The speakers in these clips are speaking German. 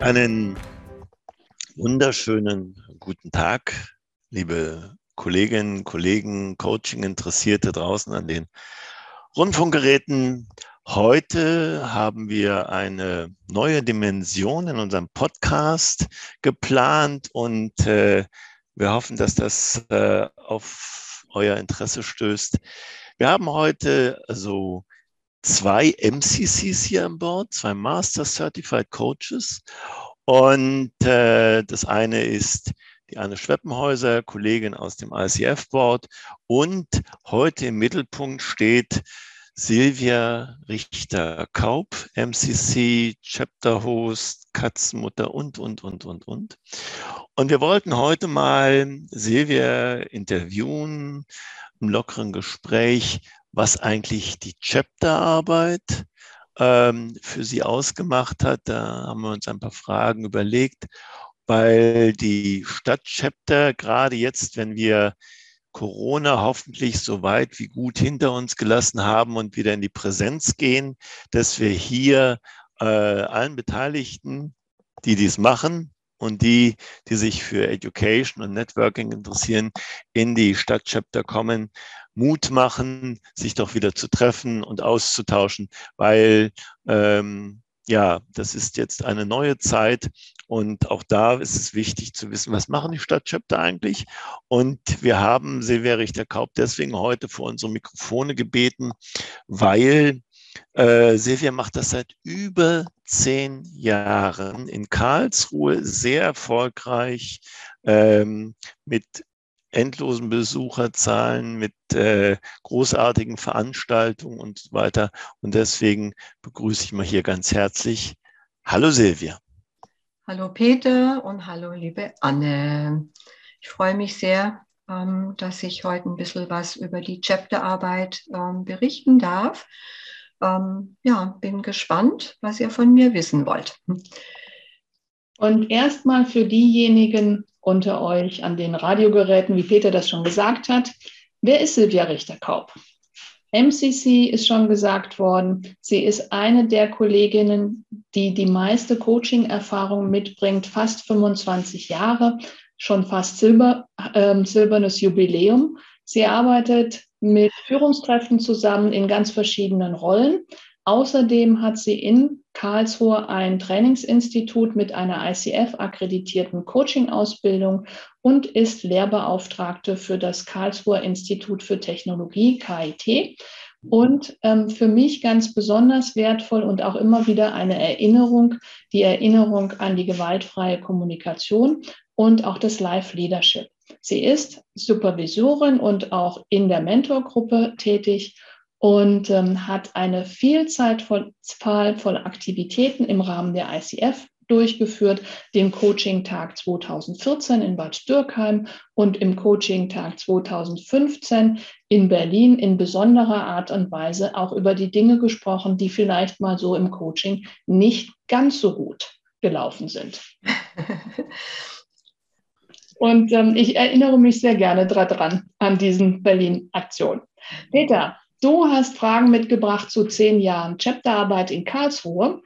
Einen wunderschönen guten Tag, liebe Kolleginnen, Kollegen, Coaching-Interessierte draußen an den Rundfunkgeräten. Heute haben wir eine neue Dimension in unserem Podcast geplant und äh, wir hoffen, dass das äh, auf euer Interesse stößt. Wir haben heute also zwei MCCs hier an Bord, zwei Master Certified Coaches. Und äh, das eine ist die Anne Schweppenhäuser, Kollegin aus dem ICF-Board. Und heute im Mittelpunkt steht Silvia Richter-Kaub, MCC, Chapter Host, Katzenmutter und, und, und, und, und. Und wir wollten heute mal Silvia interviewen, im lockeren Gespräch, was eigentlich die Chapterarbeit ähm, für sie ausgemacht hat. Da haben wir uns ein paar Fragen überlegt, weil die Stadtchapter gerade jetzt, wenn wir Corona hoffentlich so weit wie gut hinter uns gelassen haben und wieder in die Präsenz gehen, dass wir hier äh, allen Beteiligten, die dies machen und die, die sich für Education und Networking interessieren, in die Stadtchapter kommen, Mut machen, sich doch wieder zu treffen und auszutauschen, weil ähm, ja, das ist jetzt eine neue Zeit und auch da ist es wichtig zu wissen, was machen die Stadtchapter eigentlich? Und wir haben Silvia Richter-Kaup deswegen heute vor unsere Mikrofone gebeten, weil äh, Silvia macht das seit über zehn Jahren in Karlsruhe sehr erfolgreich ähm, mit endlosen Besucherzahlen, mit äh, großartigen Veranstaltungen und so weiter. Und deswegen begrüße ich mal hier ganz herzlich. Hallo Silvia. Hallo Peter und hallo liebe Anne. Ich freue mich sehr, ähm, dass ich heute ein bisschen was über die Chapterarbeit ähm, berichten darf. Ähm, ja, bin gespannt, was ihr von mir wissen wollt. Und erstmal für diejenigen, unter euch an den Radiogeräten, wie Peter das schon gesagt hat. Wer ist Silvia Richter-Kaub? MCC ist schon gesagt worden. Sie ist eine der Kolleginnen, die die meiste Coaching-Erfahrung mitbringt, fast 25 Jahre, schon fast Silber, äh, silbernes Jubiläum. Sie arbeitet mit Führungskräften zusammen in ganz verschiedenen Rollen. Außerdem hat sie in Karlsruhe ein Trainingsinstitut mit einer ICF-akkreditierten Coaching-Ausbildung und ist Lehrbeauftragte für das Karlsruher Institut für Technologie, KIT. Und ähm, für mich ganz besonders wertvoll und auch immer wieder eine Erinnerung, die Erinnerung an die gewaltfreie Kommunikation und auch das Live-Leadership. Sie ist Supervisorin und auch in der Mentorgruppe tätig und ähm, hat eine Vielzahl von, von Aktivitäten im Rahmen der ICF durchgeführt, dem Coaching-Tag 2014 in Bad Dürkheim und im Coaching-Tag 2015 in Berlin in besonderer Art und Weise auch über die Dinge gesprochen, die vielleicht mal so im Coaching nicht ganz so gut gelaufen sind. Und ähm, ich erinnere mich sehr gerne daran, an diesen Berlin-Aktionen. Peter, Du hast Fragen mitgebracht zu zehn Jahren Chapterarbeit in Karlsruhe.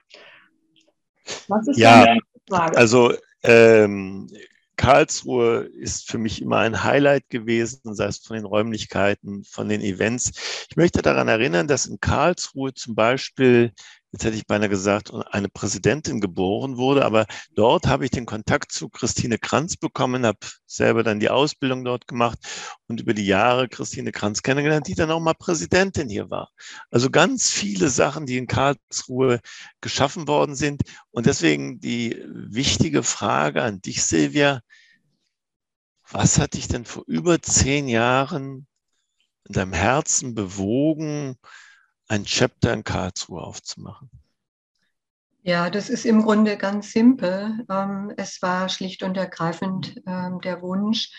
Was ist ja, deine Frage? Also ähm, Karlsruhe ist für mich immer ein Highlight gewesen, sei es von den Räumlichkeiten, von den Events. Ich möchte daran erinnern, dass in Karlsruhe zum Beispiel jetzt hätte ich beinahe gesagt, eine Präsidentin geboren wurde. Aber dort habe ich den Kontakt zu Christine Kranz bekommen, habe selber dann die Ausbildung dort gemacht und über die Jahre Christine Kranz kennengelernt, die dann auch mal Präsidentin hier war. Also ganz viele Sachen, die in Karlsruhe geschaffen worden sind. Und deswegen die wichtige Frage an dich, Silvia. Was hat dich denn vor über zehn Jahren in deinem Herzen bewogen, ein Chapter in Karlsruhe aufzumachen? Ja, das ist im Grunde ganz simpel. Ähm, es war schlicht und ergreifend ähm, der Wunsch,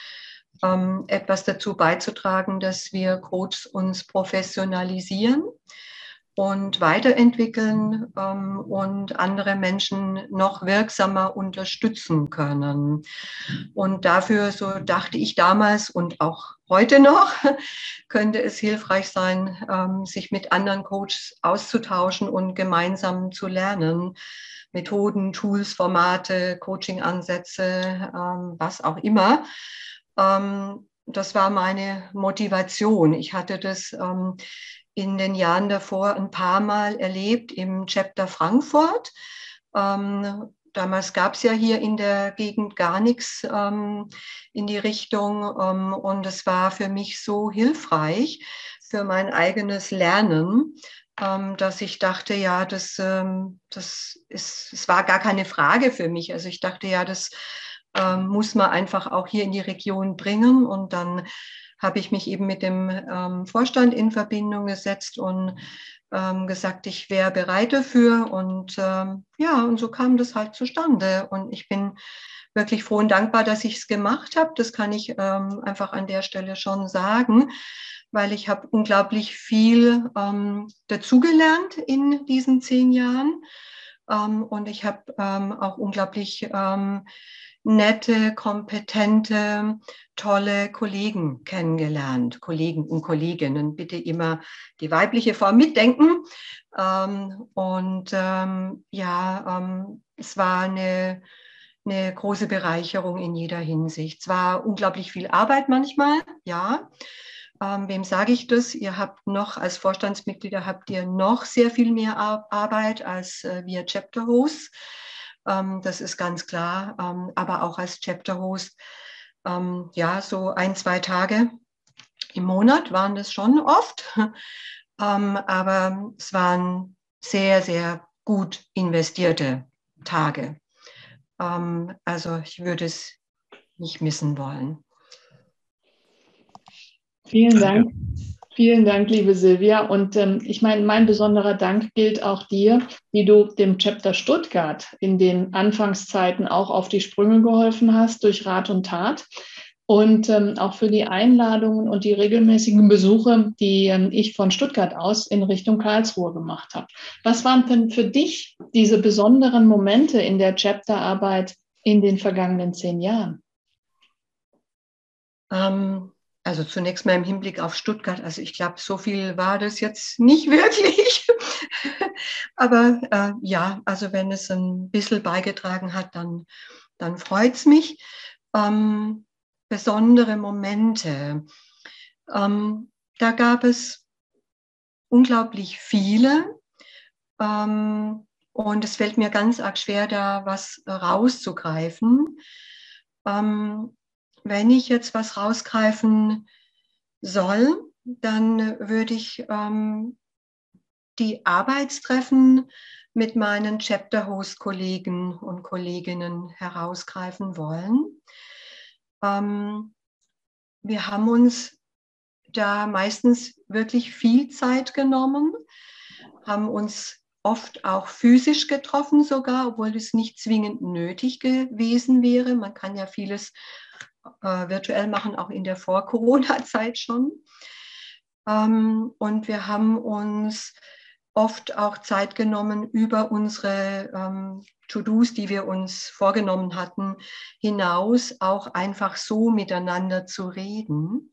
ähm, etwas dazu beizutragen, dass wir Coaches uns professionalisieren. Und weiterentwickeln ähm, und andere Menschen noch wirksamer unterstützen können. Und dafür, so dachte ich damals und auch heute noch, könnte es hilfreich sein, ähm, sich mit anderen Coaches auszutauschen und gemeinsam zu lernen. Methoden, Tools, Formate, Coaching-Ansätze, ähm, was auch immer. Ähm, das war meine Motivation. Ich hatte das ähm, in den Jahren davor ein paar Mal erlebt im Chapter Frankfurt. Ähm, damals gab es ja hier in der Gegend gar nichts ähm, in die Richtung ähm, und es war für mich so hilfreich für mein eigenes Lernen, ähm, dass ich dachte, ja, das, ähm, das ist, es war gar keine Frage für mich. Also ich dachte, ja, das ähm, muss man einfach auch hier in die Region bringen und dann habe ich mich eben mit dem ähm, Vorstand in Verbindung gesetzt und ähm, gesagt, ich wäre bereit dafür. Und ähm, ja, und so kam das halt zustande. Und ich bin wirklich froh und dankbar, dass ich es gemacht habe. Das kann ich ähm, einfach an der Stelle schon sagen, weil ich habe unglaublich viel ähm, dazugelernt in diesen zehn Jahren. Ähm, und ich habe auch unglaublich nette, kompetente, tolle Kollegen kennengelernt, Kollegen und Kolleginnen. Bitte immer die weibliche Form mitdenken. Ähm, und ähm, ja, ähm, es war eine, eine große Bereicherung in jeder Hinsicht. Es war unglaublich viel Arbeit manchmal, ja. Ähm, wem sage ich das? Ihr habt noch als Vorstandsmitglieder habt ihr noch sehr viel mehr Arbeit als äh, wir Chapter Hosts. Ähm, das ist ganz klar. Ähm, aber auch als Chapter Host, ähm, ja, so ein, zwei Tage im Monat waren das schon oft. aber es waren sehr, sehr gut investierte Tage. also ich würde es nicht missen wollen. Vielen Dank. Vielen Dank, liebe Silvia. Und ähm, ich meine, mein besonderer Dank gilt auch dir, wie du dem Chapter Stuttgart in den Anfangszeiten auch auf die Sprünge geholfen hast durch Rat und Tat. Und ähm, auch für die Einladungen und die regelmäßigen Besuche, die ähm, ich von Stuttgart aus in Richtung Karlsruhe gemacht habe. Was waren denn für dich diese besonderen Momente in der Chapterarbeit in den vergangenen zehn Jahren? Ähm, also zunächst mal im Hinblick auf Stuttgart. Also ich glaube, so viel war das jetzt nicht wirklich. Aber äh, ja, also wenn es ein bisschen beigetragen hat, dann, dann freut es mich. Ähm, besondere Momente. Ähm, da gab es unglaublich viele. Ähm, und es fällt mir ganz arg schwer, da was rauszugreifen. Ähm, wenn ich jetzt was rausgreifen soll, dann würde ich ähm, die Arbeitstreffen mit meinen Chapter-Host-Kollegen und Kolleginnen herausgreifen wollen. Ähm, wir haben uns da meistens wirklich viel Zeit genommen, haben uns oft auch physisch getroffen sogar, obwohl es nicht zwingend nötig gewesen wäre. Man kann ja vieles äh, virtuell machen, auch in der Vor-Corona-Zeit schon. Ähm, und wir haben uns oft auch Zeit genommen, über unsere ähm, To-Dos, die wir uns vorgenommen hatten, hinaus auch einfach so miteinander zu reden.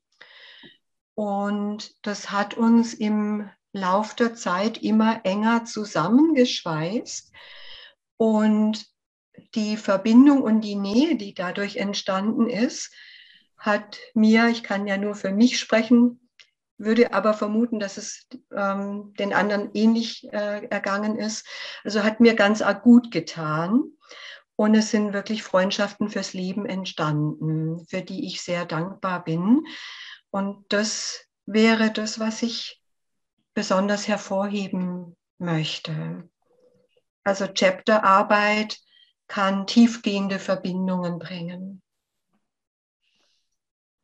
Und das hat uns im Lauf der Zeit immer enger zusammengeschweißt. Und die Verbindung und die Nähe, die dadurch entstanden ist, hat mir, ich kann ja nur für mich sprechen, würde aber vermuten, dass es ähm, den anderen ähnlich äh, ergangen ist. Also hat mir ganz gut getan. Und es sind wirklich Freundschaften fürs Leben entstanden, für die ich sehr dankbar bin. Und das wäre das, was ich besonders hervorheben möchte. Also Chapterarbeit kann tiefgehende Verbindungen bringen.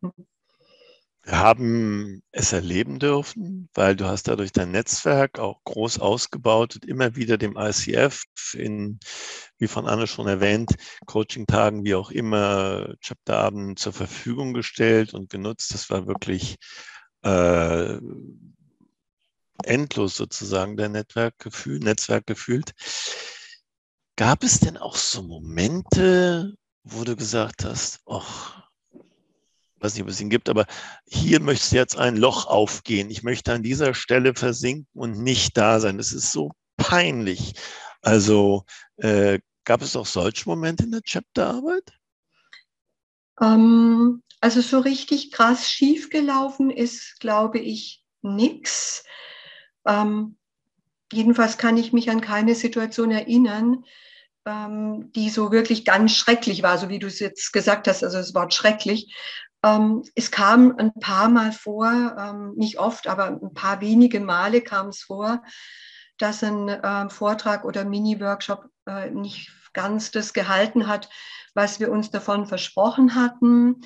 Wir haben es erleben dürfen, weil du hast dadurch dein Netzwerk auch groß ausgebaut und immer wieder dem ICF in, wie von Anne schon erwähnt, Coaching-Tagen, wie auch immer, Chapterabend zur Verfügung gestellt und genutzt. Das war wirklich äh, endlos sozusagen der Netzwerkgefühl, Netzwerk gefühlt. Gab es denn auch so Momente, wo du gesagt hast, ach, weiß nicht, ob es ihn gibt, aber hier möchtest du jetzt ein Loch aufgehen. Ich möchte an dieser Stelle versinken und nicht da sein. Das ist so peinlich. Also äh, gab es auch solche Momente in der Chapterarbeit? Ähm, also so richtig krass schiefgelaufen ist, glaube ich, nichts. Ähm, jedenfalls kann ich mich an keine Situation erinnern, ähm, die so wirklich ganz schrecklich war, so wie du es jetzt gesagt hast, also das Wort schrecklich. Ähm, es kam ein paar Mal vor, ähm, nicht oft, aber ein paar wenige Male kam es vor, dass ein äh, Vortrag oder Mini-Workshop äh, nicht ganz das gehalten hat, was wir uns davon versprochen hatten.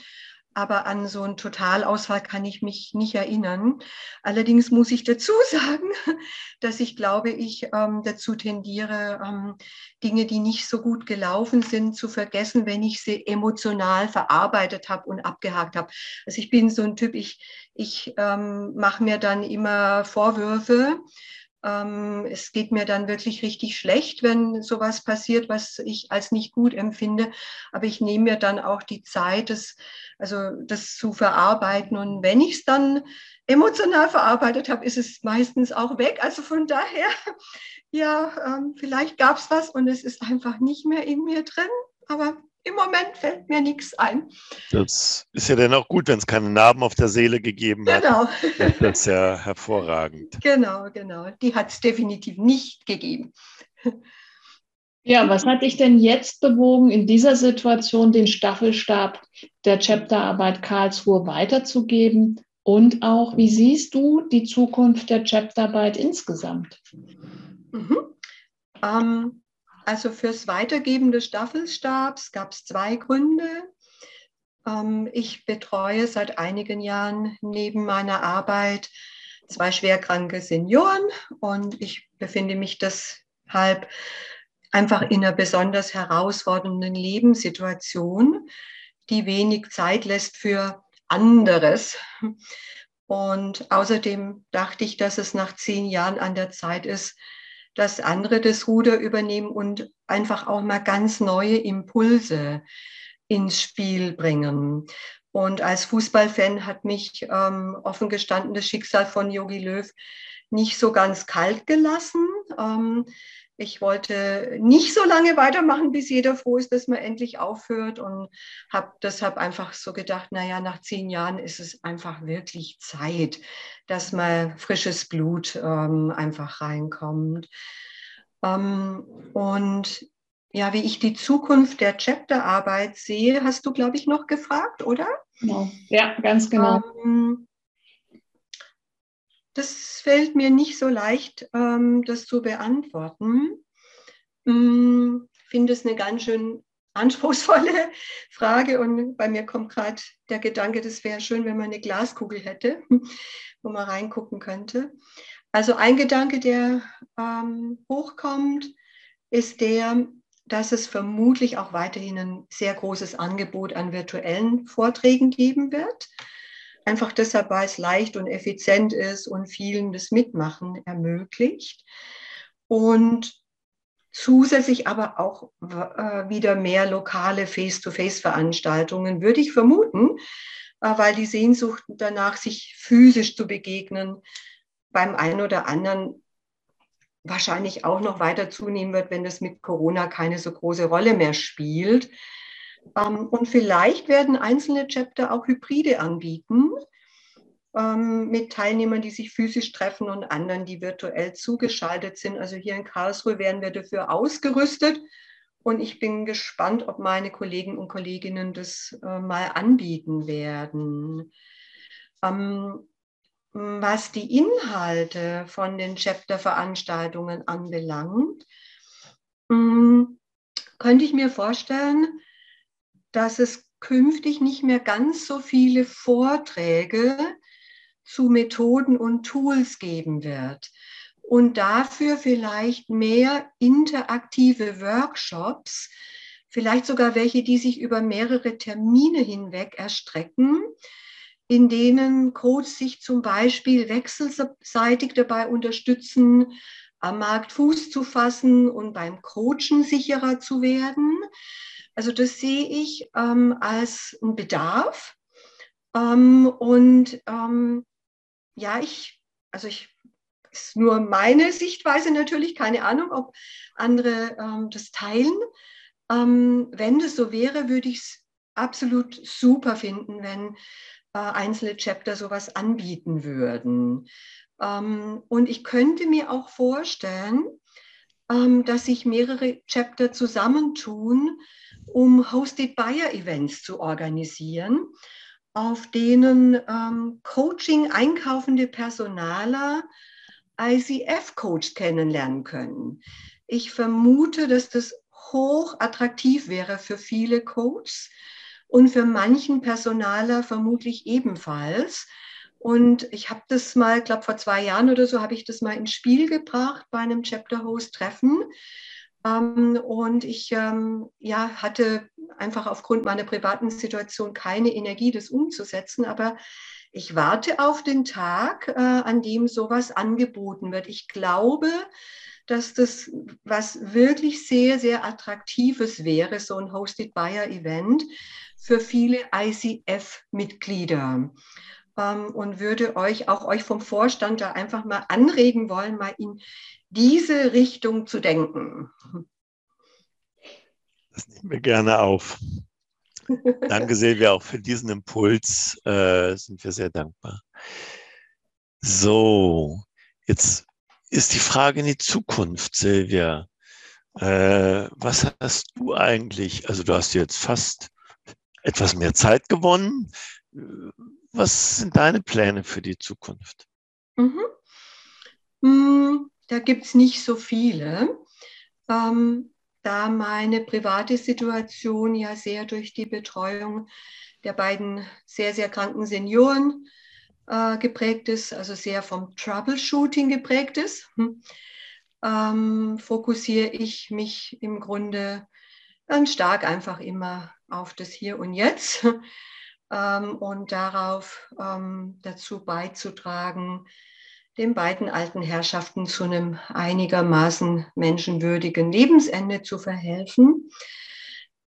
Aber an so einen Totalausfall kann ich mich nicht erinnern. Allerdings muss ich dazu sagen, dass ich glaube, ich ähm, dazu tendiere, ähm, Dinge, die nicht so gut gelaufen sind, zu vergessen, wenn ich sie emotional verarbeitet habe und abgehakt habe. Also ich bin so ein Typ, ich, ich ähm, mache mir dann immer Vorwürfe ähm, es geht mir dann wirklich richtig schlecht, wenn sowas passiert, was ich als nicht gut empfinde. Aber ich nehme mir dann auch die Zeit, das, also das zu verarbeiten. Und wenn ich es dann emotional verarbeitet habe, ist es meistens auch weg. Also von daher, ja, ähm, vielleicht gab es was und es ist einfach nicht mehr in mir drin. Aber im Moment fällt mir nichts ein. Das ist ja dann auch gut, wenn es keine Narben auf der Seele gegeben hat. Genau. Das ist ja hervorragend. Genau, genau. Die hat es definitiv nicht gegeben. Ja, was hat dich denn jetzt bewogen, in dieser Situation den Staffelstab der Chapterarbeit Karlsruhe weiterzugeben? Und auch, wie siehst du die Zukunft der Chapterarbeit insgesamt? Mhm. Ähm, also fürs Weitergeben des Staffelstabs gab es zwei Gründe. Ähm, ich betreue seit einigen Jahren neben meiner Arbeit zwei schwerkranke Senioren und ich befinde mich deshalb einfach in einer besonders herausfordernden Lebenssituation, die wenig Zeit lässt für anderes. Und außerdem dachte ich, dass es nach zehn Jahren an der Zeit ist, dass andere das Ruder übernehmen und einfach auch mal ganz neue Impulse ins Spiel bringen. Und als Fußballfan hat mich ähm, offen gestanden das Schicksal von Yogi Löw nicht so ganz kalt gelassen. Ähm, ich wollte nicht so lange weitermachen, bis jeder froh ist, dass man endlich aufhört und habe deshalb einfach so gedacht, naja, nach zehn Jahren ist es einfach wirklich Zeit, dass mal frisches Blut ähm, einfach reinkommt. Ähm, und ja, wie ich die Zukunft der Chapterarbeit sehe, hast du, glaube ich, noch gefragt, oder? Genau. Ja, ganz genau. Ähm, das fällt mir nicht so leicht, ähm, das zu beantworten. Ich hm, finde es eine ganz schön anspruchsvolle Frage und bei mir kommt gerade der Gedanke, das wäre schön, wenn man eine Glaskugel hätte, wo man reingucken könnte. Also ein Gedanke, der ähm, hochkommt, ist der, dass es vermutlich auch weiterhin ein sehr großes Angebot an virtuellen Vorträgen geben wird. Einfach deshalb, weil es leicht und effizient ist und vielen das Mitmachen ermöglicht. Und zusätzlich aber auch äh, wieder mehr lokale Face-to-Face-Veranstaltungen, würde ich vermuten, äh, weil die Sehnsucht danach, sich physisch zu begegnen, beim einen oder anderen wahrscheinlich auch noch weiter zunehmen wird, wenn das mit Corona keine so große Rolle mehr spielt. Ähm, und vielleicht werden einzelne Chapter auch Hybride anbieten ähm, mit Teilnehmern, die sich physisch treffen und anderen, die virtuell zugeschaltet sind. Also hier in Karlsruhe werden wir dafür ausgerüstet. Und ich bin gespannt, ob meine Kollegen und Kolleginnen das äh, mal anbieten werden. Ähm, was die Inhalte von den Chapter-Veranstaltungen anbelangt, könnte ich mir vorstellen, dass es künftig nicht mehr ganz so viele Vorträge zu Methoden und Tools geben wird und dafür vielleicht mehr interaktive Workshops, vielleicht sogar welche, die sich über mehrere Termine hinweg erstrecken, in denen Coaches sich zum Beispiel wechselseitig dabei unterstützen, am Markt Fuß zu fassen und beim Coachen sicherer zu werden. Also das sehe ich ähm, als einen Bedarf. Ähm, und ähm, ja, ich, also ich, ist nur meine Sichtweise natürlich, keine Ahnung, ob andere ähm, das teilen. Ähm, wenn das so wäre, würde ich es absolut super finden, wenn äh, einzelne Chapter sowas anbieten würden. Ähm, und ich könnte mir auch vorstellen, dass sich mehrere Chapter zusammentun, um Hosted Buyer Events zu organisieren, auf denen ähm, Coaching einkaufende Personaler ICF-Coach kennenlernen können. Ich vermute, dass das hoch attraktiv wäre für viele Coaches und für manchen Personaler vermutlich ebenfalls. Und ich habe das mal, glaube vor zwei Jahren oder so, habe ich das mal ins Spiel gebracht bei einem Chapter Host Treffen. Ähm, und ich ähm, ja, hatte einfach aufgrund meiner privaten Situation keine Energie, das umzusetzen. Aber ich warte auf den Tag, äh, an dem sowas angeboten wird. Ich glaube, dass das was wirklich sehr, sehr attraktives wäre, so ein Hosted Buyer Event für viele ICF-Mitglieder und würde euch, auch euch vom Vorstand da einfach mal anregen wollen, mal in diese Richtung zu denken. Das nehmen wir gerne auf. Danke Silvia auch für diesen Impuls. Äh, sind wir sehr dankbar. So, jetzt ist die Frage in die Zukunft, Silvia. Äh, was hast du eigentlich? Also du hast jetzt fast etwas mehr Zeit gewonnen. Was sind deine Pläne für die Zukunft? Mhm. Mm, da gibt es nicht so viele, ähm, da meine private Situation ja sehr durch die Betreuung der beiden sehr, sehr kranken Senioren äh, geprägt ist, also sehr vom Troubleshooting geprägt ist, hm, ähm, fokussiere ich mich im Grunde ganz stark einfach immer auf das Hier und Jetzt ähm, und darauf ähm, dazu beizutragen, den beiden alten Herrschaften zu einem einigermaßen menschenwürdigen Lebensende zu verhelfen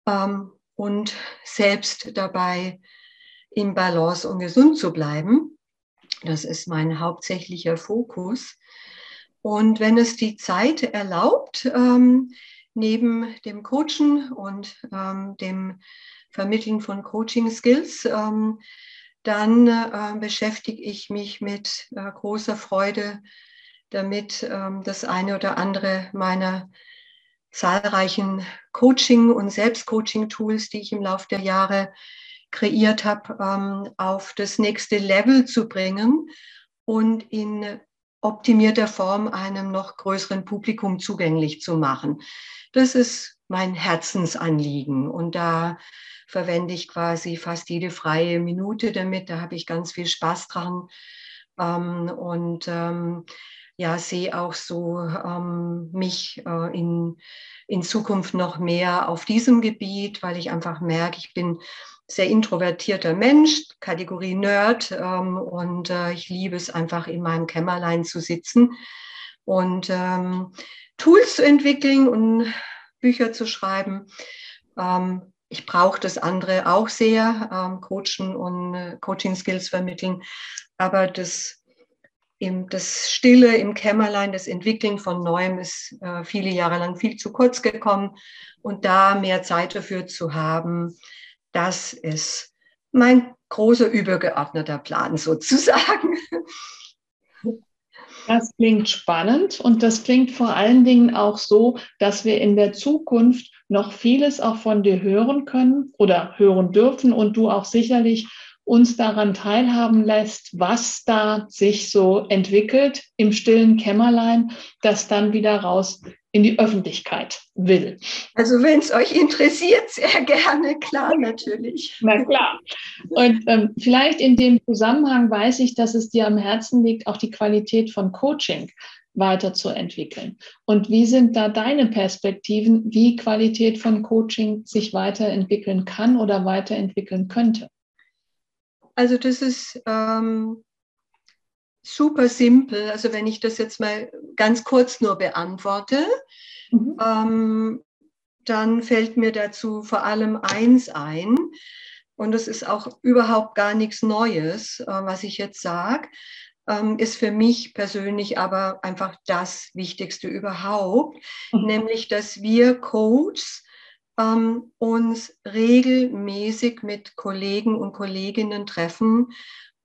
ähm, und selbst dabei im Balance und gesund zu bleiben. Das ist mein hauptsächlicher Fokus. Und wenn es die Zeit erlaubt, ähm, neben dem Coachen und ähm, dem Vermitteln von Coaching Skills, ähm, dann äh, beschäftige ich mich mit äh, großer Freude damit, ähm, das eine oder andere meiner zahlreichen Coaching- und Selbstcoaching-Tools, die ich im Laufe der Jahre kreiert habe, ähm, auf das nächste Level zu bringen und in optimierter Form einem noch größeren Publikum zugänglich zu machen. Das ist mein Herzensanliegen und da verwende ich quasi fast jede freie Minute damit. Da habe ich ganz viel Spaß dran ähm, und ähm, ja, sehe auch so ähm, mich äh, in, in Zukunft noch mehr auf diesem Gebiet, weil ich einfach merke, ich bin sehr introvertierter Mensch, Kategorie Nerd ähm, und äh, ich liebe es einfach in meinem Kämmerlein zu sitzen und ähm, Tools zu entwickeln und Bücher zu schreiben. Ähm, ich brauche das andere auch sehr, ähm, Coachen und äh, Coaching-Skills vermitteln. Aber das, im, das Stille im Kämmerlein, das Entwickeln von Neuem ist äh, viele Jahre lang viel zu kurz gekommen. Und da mehr Zeit dafür zu haben, das ist mein großer übergeordneter Plan sozusagen. Das klingt spannend und das klingt vor allen Dingen auch so, dass wir in der Zukunft noch vieles auch von dir hören können oder hören dürfen und du auch sicherlich uns daran teilhaben lässt, was da sich so entwickelt im stillen Kämmerlein, das dann wieder raus in die Öffentlichkeit will. Also wenn es euch interessiert, sehr gerne, klar, natürlich. Na klar. Und ähm, vielleicht in dem Zusammenhang weiß ich, dass es dir am Herzen liegt, auch die Qualität von Coaching weiterzuentwickeln. Und wie sind da deine Perspektiven, wie Qualität von Coaching sich weiterentwickeln kann oder weiterentwickeln könnte? Also das ist ähm, super simpel. Also wenn ich das jetzt mal ganz kurz nur beantworte, mhm. ähm, dann fällt mir dazu vor allem eins ein. Und das ist auch überhaupt gar nichts Neues, äh, was ich jetzt sage, ähm, ist für mich persönlich aber einfach das Wichtigste überhaupt, mhm. nämlich dass wir Coaches ähm, uns regelmäßig mit Kollegen und Kolleginnen treffen,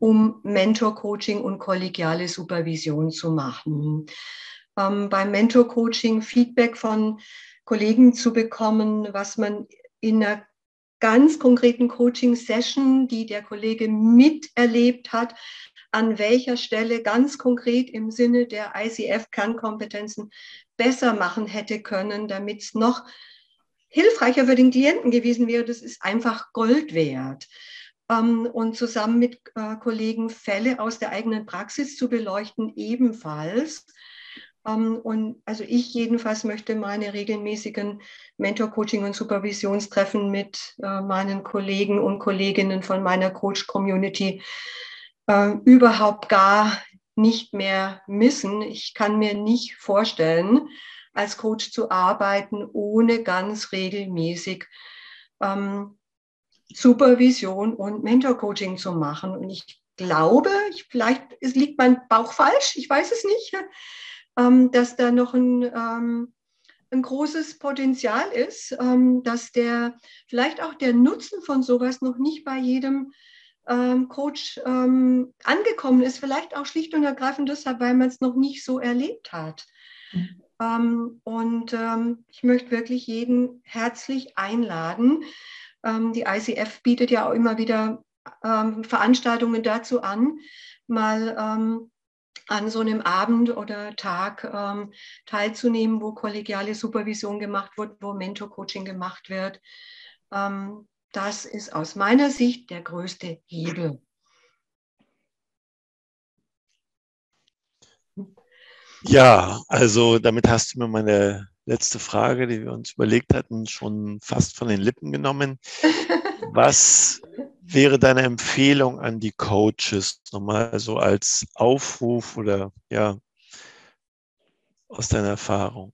um Mentor-Coaching und kollegiale Supervision zu machen. Ähm, beim Mentor-Coaching Feedback von Kollegen zu bekommen, was man in einer ganz konkreten Coaching-Session, die der Kollege miterlebt hat, an welcher Stelle ganz konkret im Sinne der ICF-Kernkompetenzen besser machen hätte können, damit es noch hilfreicher für den Klienten gewesen wäre. Das ist einfach Gold wert. Ähm, und zusammen mit äh, Kollegen Fälle aus der eigenen Praxis zu beleuchten, ebenfalls. Ähm, und also ich jedenfalls möchte meine regelmäßigen Mentor-Coaching- und Supervisionstreffen mit äh, meinen Kollegen und Kolleginnen von meiner Coach-Community äh, überhaupt gar nicht mehr missen. Ich kann mir nicht vorstellen, als Coach zu arbeiten, ohne ganz regelmäßig ähm, Supervision und Mentor-Coaching zu machen. Und ich glaube, ich, vielleicht es liegt mein Bauch falsch, ich weiß es nicht, ähm, dass da noch ein, ähm, ein großes Potenzial ist, ähm, dass der vielleicht auch der Nutzen von sowas noch nicht bei jedem ähm, Coach ähm, angekommen ist, vielleicht auch schlicht und ergreifend deshalb, weil man es noch nicht so erlebt hat. Mhm. Ähm, und ich möchte wirklich jeden herzlich einladen. Ähm, die ICF bietet ja auch immer wieder ähm, Veranstaltungen dazu an, mal an so einem Abend oder Tag ähm, teilzunehmen, wo kollegiale Supervision gemacht wird, wo Mentor-Coaching gemacht wird. Ähm, das ist aus meiner Sicht der größte Hebel. Ja, also damit hast du mir meine letzte Frage, die wir uns überlegt hatten, schon fast von den Lippen genommen. Was wäre deine Empfehlung an die Coaches nochmal so als Aufruf oder ja, aus deiner Erfahrung?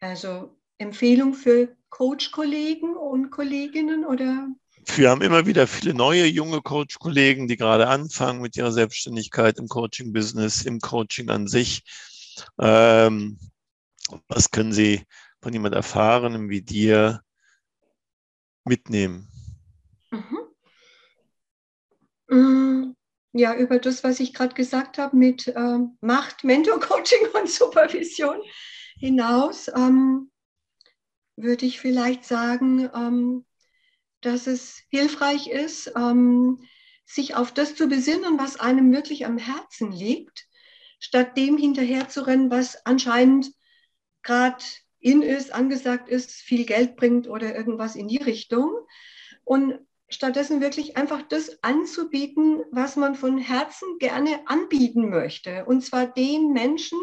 Also Empfehlung für Coach-Kollegen und Kolleginnen oder? Wir haben immer wieder viele neue junge Coach-Kollegen, die gerade anfangen mit ihrer Selbstständigkeit im Coaching-Business, im Coaching an sich. Ähm, was können sie von jemand erfahren wie dir mitnehmen? Mhm. Mm, ja, über das, was ich gerade gesagt habe mit ähm, Macht, Mentor-Coaching und Supervision hinaus. Ähm, würde ich vielleicht sagen, ähm, dass es hilfreich ist, ähm, sich auf das zu besinnen, was einem wirklich am Herzen liegt, statt dem hinterherzurennen, was anscheinend gerade in ist, angesagt ist, viel Geld bringt oder irgendwas in die Richtung. Und stattdessen wirklich einfach das anzubieten, was man von Herzen gerne anbieten möchte. Und zwar den Menschen,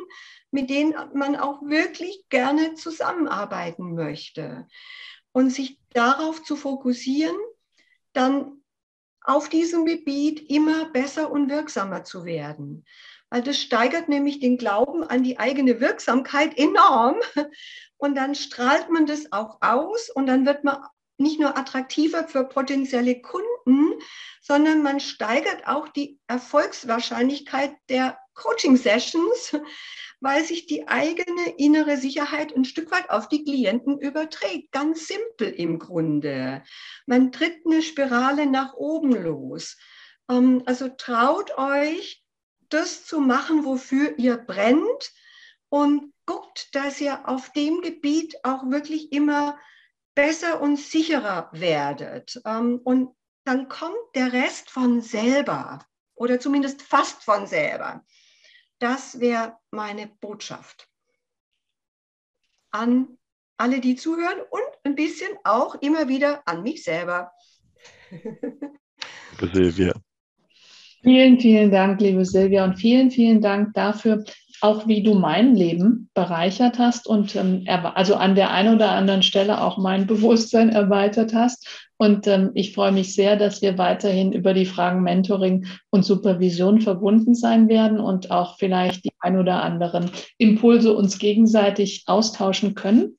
mit denen man auch wirklich gerne zusammenarbeiten möchte. Und sich darauf zu fokussieren, dann auf diesem Gebiet immer besser und wirksamer zu werden. Weil das steigert nämlich den Glauben an die eigene Wirksamkeit enorm. Und dann strahlt man das auch aus und dann wird man nicht nur attraktiver für potenzielle Kunden, sondern man steigert auch die Erfolgswahrscheinlichkeit der Coaching-Sessions, weil sich die eigene innere Sicherheit ein Stück weit auf die Klienten überträgt. Ganz simpel im Grunde. Man tritt eine Spirale nach oben los. Ähm, also traut euch, das zu machen, wofür ihr brennt und guckt, dass ihr auf dem Gebiet auch wirklich immer besser und sicherer werdet. Ähm, und dann kommt der Rest von selber oder zumindest fast von selber. Das wäre meine Botschaft an alle, die zuhören und ein bisschen auch immer wieder an mich selber. Silvia. Vielen, vielen Dank, liebe Silvia, und vielen, vielen Dank dafür, auch wie du mein Leben bereichert hast und ähm, also an der einen oder anderen Stelle auch mein Bewusstsein erweitert hast. Und ähm, ich freue mich sehr, dass wir weiterhin über die Fragen Mentoring und Supervision verbunden sein werden und auch vielleicht die ein oder anderen Impulse uns gegenseitig austauschen können.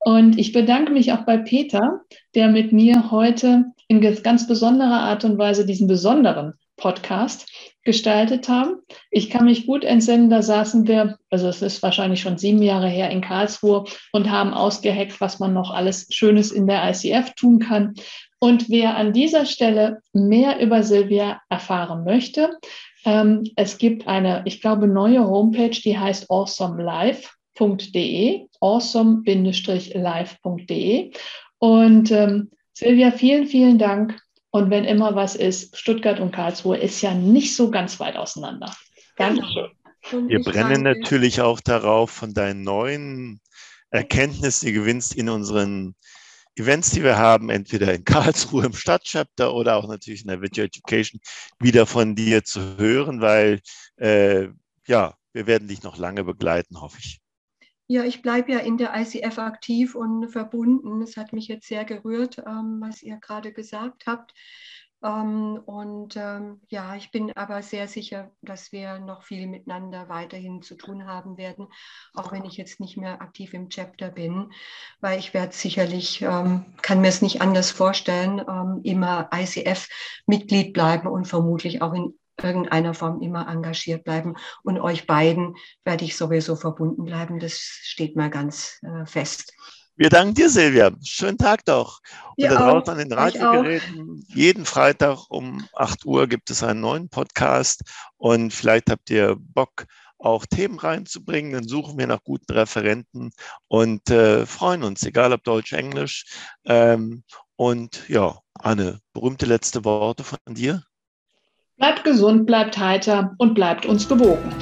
Und ich bedanke mich auch bei Peter, der mit mir heute in ganz besonderer Art und Weise diesen besonderen Podcast gestaltet haben. Ich kann mich gut entsinnen, da saßen wir, also es ist wahrscheinlich schon sieben Jahre her in Karlsruhe und haben ausgeheckt, was man noch alles Schönes in der ICF tun kann. Und wer an dieser Stelle mehr über Silvia erfahren möchte, ähm, es gibt eine, ich glaube, neue Homepage, die heißt awesomelife.de, awesome-live.de. Und ähm, Silvia, vielen, vielen Dank und wenn immer was ist, Stuttgart und Karlsruhe ist ja nicht so ganz weit auseinander. Dankeschön. Wir brennen danke. natürlich auch darauf, von deinen neuen Erkenntnissen, die gewinnst in unseren Events, die wir haben, entweder in Karlsruhe im Stadtchapter oder auch natürlich in der Video Education, wieder von dir zu hören, weil äh, ja, wir werden dich noch lange begleiten, hoffe ich. Ja, ich bleibe ja in der ICF aktiv und verbunden. Es hat mich jetzt sehr gerührt, ähm, was ihr gerade gesagt habt. Ähm, und ähm, ja, ich bin aber sehr sicher, dass wir noch viel miteinander weiterhin zu tun haben werden, auch wenn ich jetzt nicht mehr aktiv im Chapter bin, weil ich werde sicherlich, ähm, kann mir es nicht anders vorstellen, ähm, immer ICF-Mitglied bleiben und vermutlich auch in irgendeiner Form immer engagiert bleiben. Und euch beiden werde ich sowieso verbunden bleiben. Das steht mal ganz äh, fest. Wir danken dir, Silvia. Schönen Tag doch. Und da draußen an den Radiogeräten, jeden Freitag um 8 Uhr gibt es einen neuen Podcast. Und vielleicht habt ihr Bock, auch Themen reinzubringen. Dann suchen wir nach guten Referenten und äh, freuen uns, egal ob Deutsch, Englisch. Ähm, und ja, Anne, berühmte letzte Worte von dir. Bleibt gesund, bleibt heiter und bleibt uns gewogen.